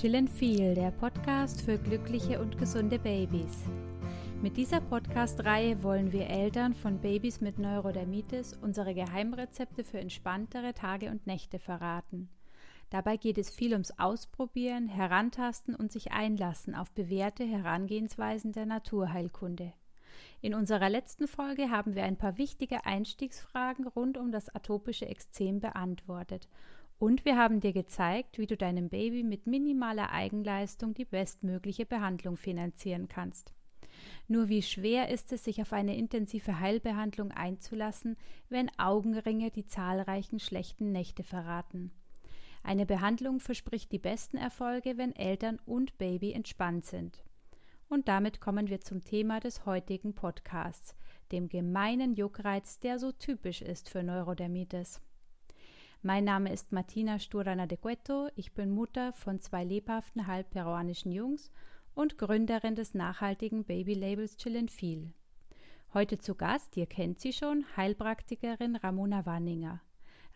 Chill and Feel, der Podcast für glückliche und gesunde Babys. Mit dieser Podcast-Reihe wollen wir Eltern von Babys mit Neurodermitis unsere Geheimrezepte für entspanntere Tage und Nächte verraten. Dabei geht es viel ums Ausprobieren, Herantasten und sich einlassen auf bewährte Herangehensweisen der Naturheilkunde. In unserer letzten Folge haben wir ein paar wichtige Einstiegsfragen rund um das atopische Ekzem beantwortet und wir haben dir gezeigt, wie du deinem Baby mit minimaler Eigenleistung die bestmögliche Behandlung finanzieren kannst. Nur wie schwer ist es, sich auf eine intensive Heilbehandlung einzulassen, wenn Augenringe die zahlreichen schlechten Nächte verraten. Eine Behandlung verspricht die besten Erfolge, wenn Eltern und Baby entspannt sind. Und damit kommen wir zum Thema des heutigen Podcasts, dem gemeinen Juckreiz, der so typisch ist für Neurodermitis. Mein Name ist Martina Sturana de Cueto. Ich bin Mutter von zwei lebhaften halb peruanischen Jungs und Gründerin des nachhaltigen Babylabels Chillin' Feel. Heute zu Gast, ihr kennt sie schon, Heilpraktikerin Ramona Wanninger.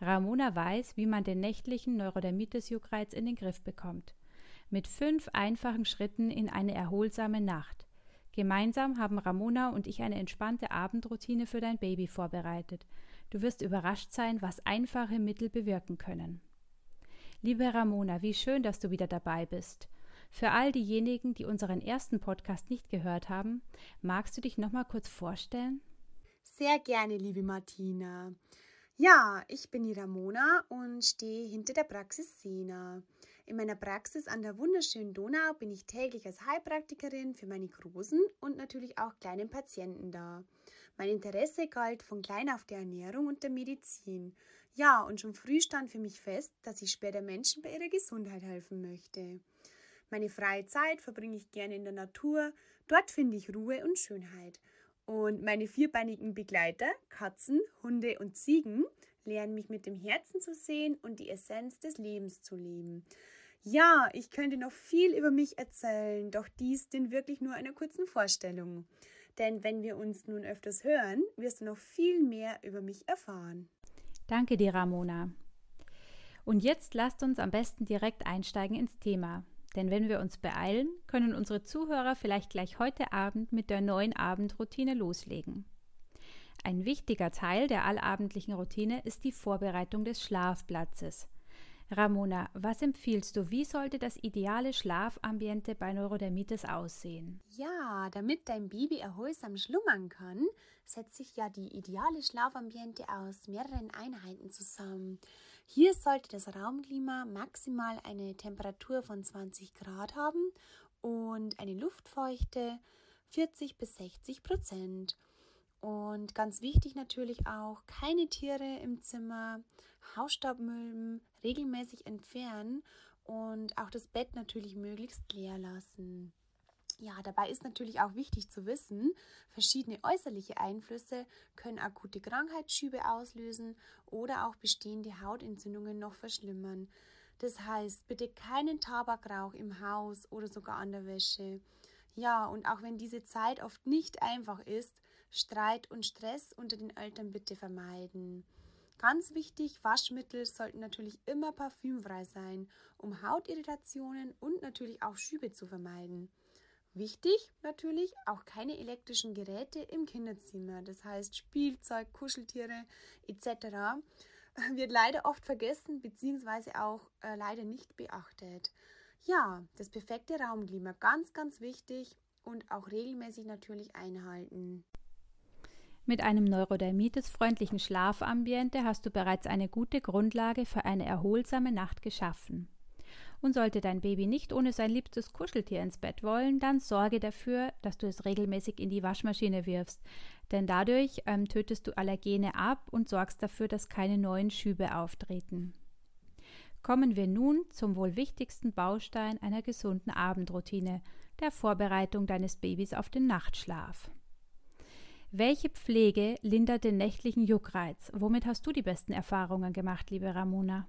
Ramona weiß, wie man den nächtlichen Neurodermitis-Juckreiz in den Griff bekommt. Mit fünf einfachen Schritten in eine erholsame Nacht. Gemeinsam haben Ramona und ich eine entspannte Abendroutine für dein Baby vorbereitet – Du wirst überrascht sein, was einfache Mittel bewirken können. Liebe Ramona, wie schön, dass du wieder dabei bist. Für all diejenigen, die unseren ersten Podcast nicht gehört haben, magst du dich noch mal kurz vorstellen? Sehr gerne, liebe Martina. Ja, ich bin die Ramona und stehe hinter der Praxis Sena. In meiner Praxis an der wunderschönen Donau bin ich täglich als Heilpraktikerin für meine großen und natürlich auch kleinen Patienten da. Mein Interesse galt von klein auf der Ernährung und der Medizin. Ja, und schon früh stand für mich fest, dass ich später Menschen bei ihrer Gesundheit helfen möchte. Meine freie Zeit verbringe ich gerne in der Natur. Dort finde ich Ruhe und Schönheit. Und meine vierbeinigen Begleiter, Katzen, Hunde und Ziegen, lernen mich mit dem Herzen zu sehen und die Essenz des Lebens zu leben. Ja, ich könnte noch viel über mich erzählen, doch dies dient wirklich nur einer kurzen Vorstellung. Denn wenn wir uns nun öfters hören, wirst du noch viel mehr über mich erfahren. Danke dir, Ramona. Und jetzt lasst uns am besten direkt einsteigen ins Thema. Denn wenn wir uns beeilen, können unsere Zuhörer vielleicht gleich heute Abend mit der neuen Abendroutine loslegen. Ein wichtiger Teil der allabendlichen Routine ist die Vorbereitung des Schlafplatzes. Ramona, was empfiehlst du? Wie sollte das ideale Schlafambiente bei Neurodermitis aussehen? Ja, damit dein Baby erholsam schlummern kann, setzt sich ja die ideale Schlafambiente aus mehreren Einheiten zusammen. Hier sollte das Raumklima maximal eine Temperatur von 20 Grad haben und eine Luftfeuchte 40 bis 60 Prozent. Und ganz wichtig natürlich auch, keine Tiere im Zimmer, Hausstaubmüll regelmäßig entfernen und auch das Bett natürlich möglichst leer lassen. Ja, dabei ist natürlich auch wichtig zu wissen, verschiedene äußerliche Einflüsse können akute Krankheitsschübe auslösen oder auch bestehende Hautentzündungen noch verschlimmern. Das heißt, bitte keinen Tabakrauch im Haus oder sogar an der Wäsche. Ja, und auch wenn diese Zeit oft nicht einfach ist, Streit und Stress unter den Eltern bitte vermeiden. Ganz wichtig, Waschmittel sollten natürlich immer parfümfrei sein, um Hautirritationen und natürlich auch Schübe zu vermeiden. Wichtig natürlich auch keine elektrischen Geräte im Kinderzimmer, das heißt Spielzeug, Kuscheltiere etc. wird leider oft vergessen bzw. auch äh, leider nicht beachtet. Ja, das perfekte Raumklima ganz, ganz wichtig und auch regelmäßig natürlich einhalten. Mit einem neurodermitis-freundlichen Schlafambiente hast du bereits eine gute Grundlage für eine erholsame Nacht geschaffen. Und sollte dein Baby nicht ohne sein liebstes Kuscheltier ins Bett wollen, dann sorge dafür, dass du es regelmäßig in die Waschmaschine wirfst, denn dadurch ähm, tötest du Allergene ab und sorgst dafür, dass keine neuen Schübe auftreten. Kommen wir nun zum wohl wichtigsten Baustein einer gesunden Abendroutine, der Vorbereitung deines Babys auf den Nachtschlaf. Welche Pflege lindert den nächtlichen Juckreiz? Womit hast du die besten Erfahrungen gemacht, liebe Ramona?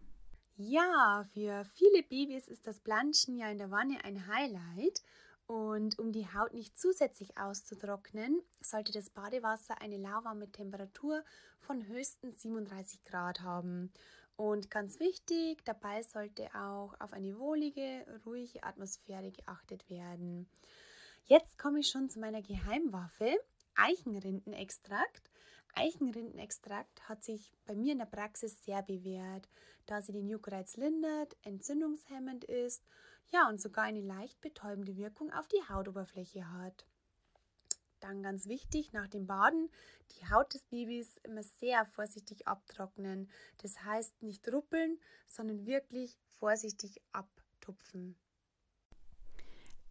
Ja, für viele Babys ist das Planschen ja in der Wanne ein Highlight. Und um die Haut nicht zusätzlich auszutrocknen, sollte das Badewasser eine lauwarme Temperatur von höchstens 37 Grad haben. Und ganz wichtig, dabei sollte auch auf eine wohlige, ruhige Atmosphäre geachtet werden. Jetzt komme ich schon zu meiner Geheimwaffe, Eichenrindenextrakt. Eichenrindenextrakt hat sich bei mir in der Praxis sehr bewährt, da sie den Juckreiz lindert, entzündungshemmend ist, ja und sogar eine leicht betäubende Wirkung auf die Hautoberfläche hat. Dann ganz wichtig, nach dem Baden die Haut des Babys immer sehr vorsichtig abtrocknen. Das heißt nicht ruppeln, sondern wirklich vorsichtig abtupfen.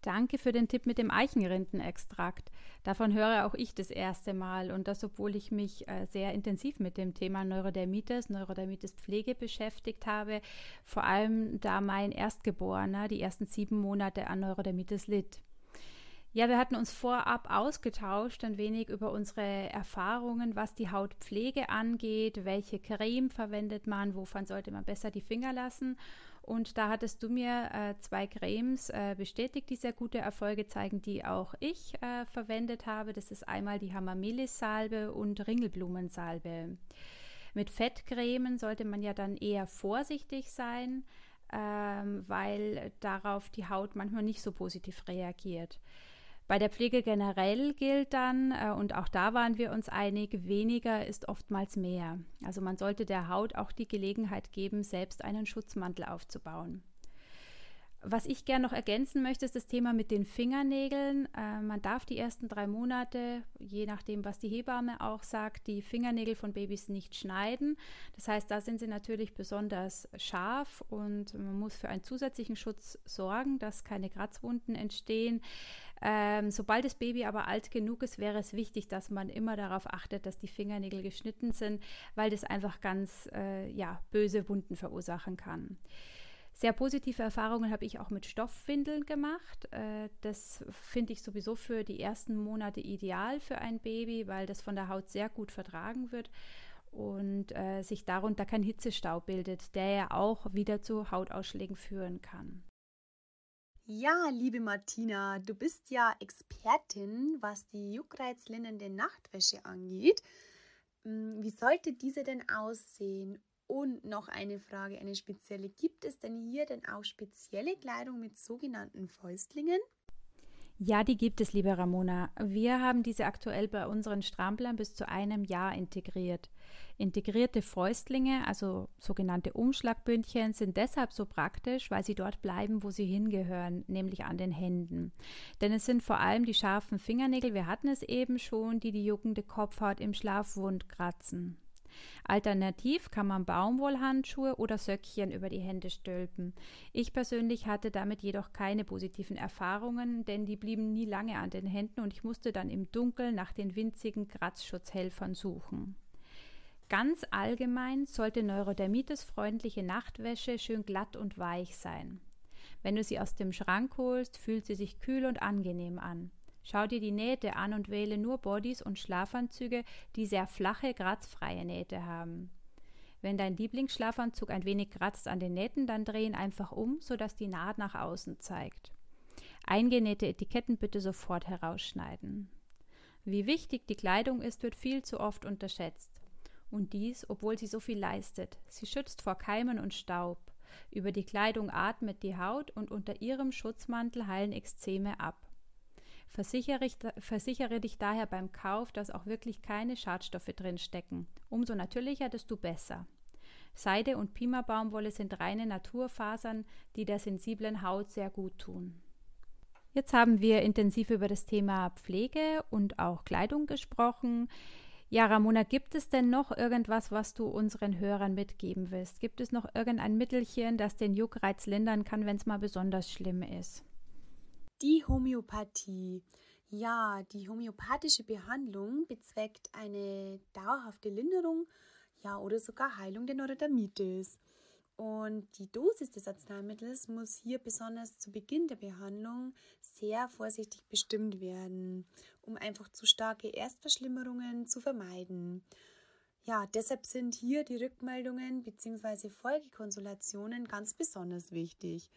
Danke für den Tipp mit dem Eichenrindenextrakt. Davon höre auch ich das erste Mal und das, obwohl ich mich äh, sehr intensiv mit dem Thema Neurodermitis, Neurodermitis Pflege beschäftigt habe, vor allem da mein Erstgeborener die ersten sieben Monate an Neurodermitis litt. Ja, wir hatten uns vorab ausgetauscht, ein wenig über unsere Erfahrungen, was die Hautpflege angeht, welche Creme verwendet man, wovon sollte man besser die Finger lassen. Und da hattest du mir äh, zwei Cremes äh, bestätigt, die sehr gute Erfolge zeigen, die auch ich äh, verwendet habe. Das ist einmal die Hamamelis-Salbe und Ringelblumensalbe. Mit Fettcremen sollte man ja dann eher vorsichtig sein, ähm, weil darauf die Haut manchmal nicht so positiv reagiert. Bei der Pflege generell gilt dann, äh, und auch da waren wir uns einig, weniger ist oftmals mehr. Also man sollte der Haut auch die Gelegenheit geben, selbst einen Schutzmantel aufzubauen. Was ich gerne noch ergänzen möchte, ist das Thema mit den Fingernägeln. Äh, man darf die ersten drei Monate, je nachdem, was die Hebamme auch sagt, die Fingernägel von Babys nicht schneiden. Das heißt, da sind sie natürlich besonders scharf und man muss für einen zusätzlichen Schutz sorgen, dass keine Kratzwunden entstehen. Ähm, sobald das Baby aber alt genug ist, wäre es wichtig, dass man immer darauf achtet, dass die Fingernägel geschnitten sind, weil das einfach ganz äh, ja, böse Wunden verursachen kann. Sehr positive Erfahrungen habe ich auch mit Stoffwindeln gemacht. Äh, das finde ich sowieso für die ersten Monate ideal für ein Baby, weil das von der Haut sehr gut vertragen wird und äh, sich darunter kein Hitzestaub bildet, der ja auch wieder zu Hautausschlägen führen kann. Ja, liebe Martina, du bist ja Expertin, was die juckreizlindernde Nachtwäsche angeht. Hm, wie sollte diese denn aussehen? Und noch eine Frage, eine spezielle. Gibt es denn hier denn auch spezielle Kleidung mit sogenannten Fäustlingen? Ja, die gibt es, liebe Ramona. Wir haben diese aktuell bei unseren Stramplern bis zu einem Jahr integriert. Integrierte Fäustlinge, also sogenannte Umschlagbündchen, sind deshalb so praktisch, weil sie dort bleiben, wo sie hingehören, nämlich an den Händen. Denn es sind vor allem die scharfen Fingernägel, wir hatten es eben schon, die die juckende Kopfhaut im Schlafwund kratzen. Alternativ kann man Baumwollhandschuhe oder Söckchen über die Hände stülpen. Ich persönlich hatte damit jedoch keine positiven Erfahrungen, denn die blieben nie lange an den Händen und ich musste dann im Dunkeln nach den winzigen Kratzschutzhelfern suchen. Ganz allgemein sollte Neurodermitis-freundliche Nachtwäsche schön glatt und weich sein. Wenn du sie aus dem Schrank holst, fühlt sie sich kühl und angenehm an. Schau dir die Nähte an und wähle nur Bodies und Schlafanzüge, die sehr flache, kratzfreie Nähte haben. Wenn dein Lieblingsschlafanzug ein wenig kratzt an den Nähten, dann dreh ihn einfach um, sodass die Naht nach außen zeigt. Eingenähte Etiketten bitte sofort herausschneiden. Wie wichtig die Kleidung ist, wird viel zu oft unterschätzt. Und dies, obwohl sie so viel leistet. Sie schützt vor Keimen und Staub. Über die Kleidung atmet die Haut und unter ihrem Schutzmantel heilen Ekzeme ab. Versichere, ich, versichere dich daher beim Kauf, dass auch wirklich keine Schadstoffe drin stecken. Umso natürlicher, desto besser. Seide und Pima-Baumwolle sind reine Naturfasern, die der sensiblen Haut sehr gut tun. Jetzt haben wir intensiv über das Thema Pflege und auch Kleidung gesprochen. Ja, Ramona, gibt es denn noch irgendwas, was du unseren Hörern mitgeben willst? Gibt es noch irgendein Mittelchen, das den Juckreiz lindern kann, wenn es mal besonders schlimm ist? Die Homöopathie. Ja, die homöopathische Behandlung bezweckt eine dauerhafte Linderung, ja, oder sogar Heilung der Neurodermitis. Und die Dosis des Arzneimittels muss hier besonders zu Beginn der Behandlung sehr vorsichtig bestimmt werden, um einfach zu starke Erstverschlimmerungen zu vermeiden. Ja, deshalb sind hier die Rückmeldungen bzw. Folgekonsultationen ganz besonders wichtig.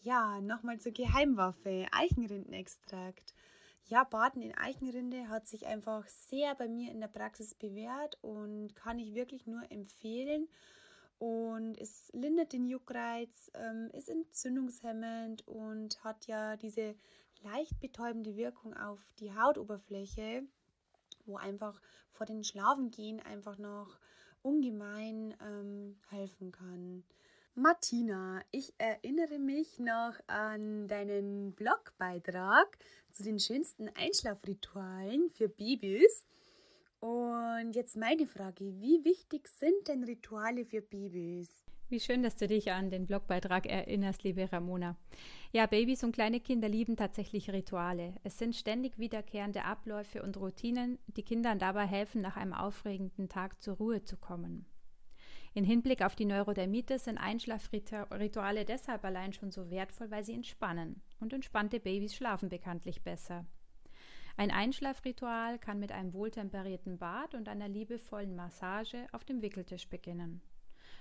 Ja, nochmal zur Geheimwaffe, Eichenrindenextrakt. Ja, Baden in Eichenrinde hat sich einfach sehr bei mir in der Praxis bewährt und kann ich wirklich nur empfehlen. und es lindert den Juckreiz, ähm, ist entzündungshemmend und hat ja diese leicht betäubende Wirkung auf die Hautoberfläche, wo einfach vor den Schlafengehen einfach noch ungemein ähm, helfen kann. Martina, ich erinnere mich noch an deinen Blogbeitrag zu den schönsten Einschlafritualen für Babys. Und jetzt meine Frage, wie wichtig sind denn Rituale für Babys? Wie schön, dass du dich an den Blogbeitrag erinnerst, liebe Ramona. Ja, Babys und kleine Kinder lieben tatsächlich Rituale. Es sind ständig wiederkehrende Abläufe und Routinen, die Kindern dabei helfen, nach einem aufregenden Tag zur Ruhe zu kommen. In Hinblick auf die Neurodermitis sind Einschlafrituale deshalb allein schon so wertvoll, weil sie entspannen. Und entspannte Babys schlafen bekanntlich besser. Ein Einschlafritual kann mit einem wohltemperierten Bad und einer liebevollen Massage auf dem Wickeltisch beginnen.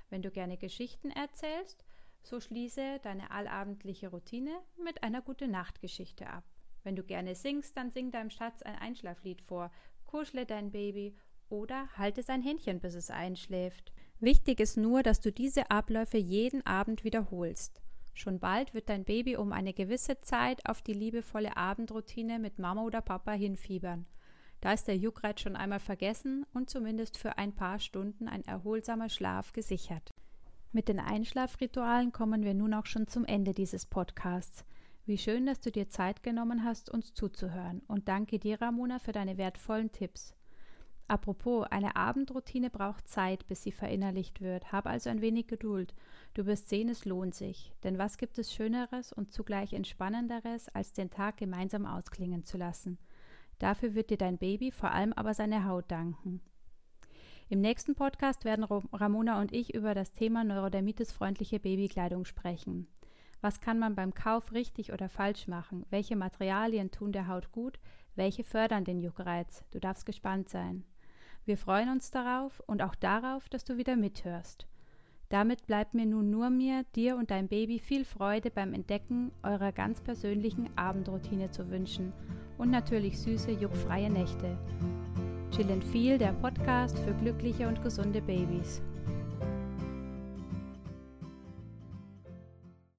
Wenn du gerne Geschichten erzählst, so schließe deine allabendliche Routine mit einer gute Nachtgeschichte ab. Wenn du gerne singst, dann sing deinem Schatz ein Einschlaflied vor, kuschle dein Baby oder halte sein Händchen, bis es einschläft. Wichtig ist nur, dass du diese Abläufe jeden Abend wiederholst. Schon bald wird dein Baby um eine gewisse Zeit auf die liebevolle Abendroutine mit Mama oder Papa hinfiebern. Da ist der Juckreiz schon einmal vergessen und zumindest für ein paar Stunden ein erholsamer Schlaf gesichert. Mit den Einschlafritualen kommen wir nun auch schon zum Ende dieses Podcasts. Wie schön, dass du dir Zeit genommen hast, uns zuzuhören. Und danke dir, Ramona, für deine wertvollen Tipps. Apropos, eine Abendroutine braucht Zeit, bis sie verinnerlicht wird. Hab also ein wenig Geduld. Du wirst sehen, es lohnt sich. Denn was gibt es Schöneres und zugleich Entspannenderes, als den Tag gemeinsam ausklingen zu lassen? Dafür wird dir dein Baby, vor allem aber seine Haut danken. Im nächsten Podcast werden Ramona und ich über das Thema neurodermitis-freundliche Babykleidung sprechen. Was kann man beim Kauf richtig oder falsch machen? Welche Materialien tun der Haut gut? Welche fördern den Juckreiz? Du darfst gespannt sein. Wir freuen uns darauf und auch darauf, dass du wieder mithörst. Damit bleibt mir nun nur mir, dir und deinem Baby viel Freude beim Entdecken eurer ganz persönlichen Abendroutine zu wünschen und natürlich süße, juckfreie Nächte. Chill and Feel, der Podcast für glückliche und gesunde Babys.